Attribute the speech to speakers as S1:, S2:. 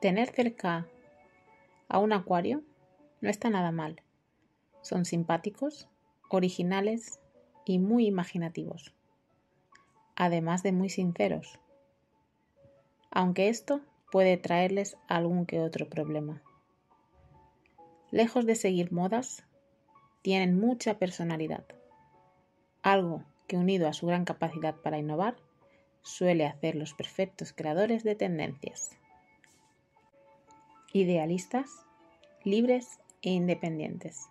S1: Tener cerca a un acuario no está nada mal. Son simpáticos, originales y muy imaginativos, además de muy sinceros, aunque esto puede traerles algún que otro problema. Lejos de seguir modas, tienen mucha personalidad, algo que unido a su gran capacidad para innovar, suele hacer los perfectos creadores de tendencias. Idealistas, libres e independientes.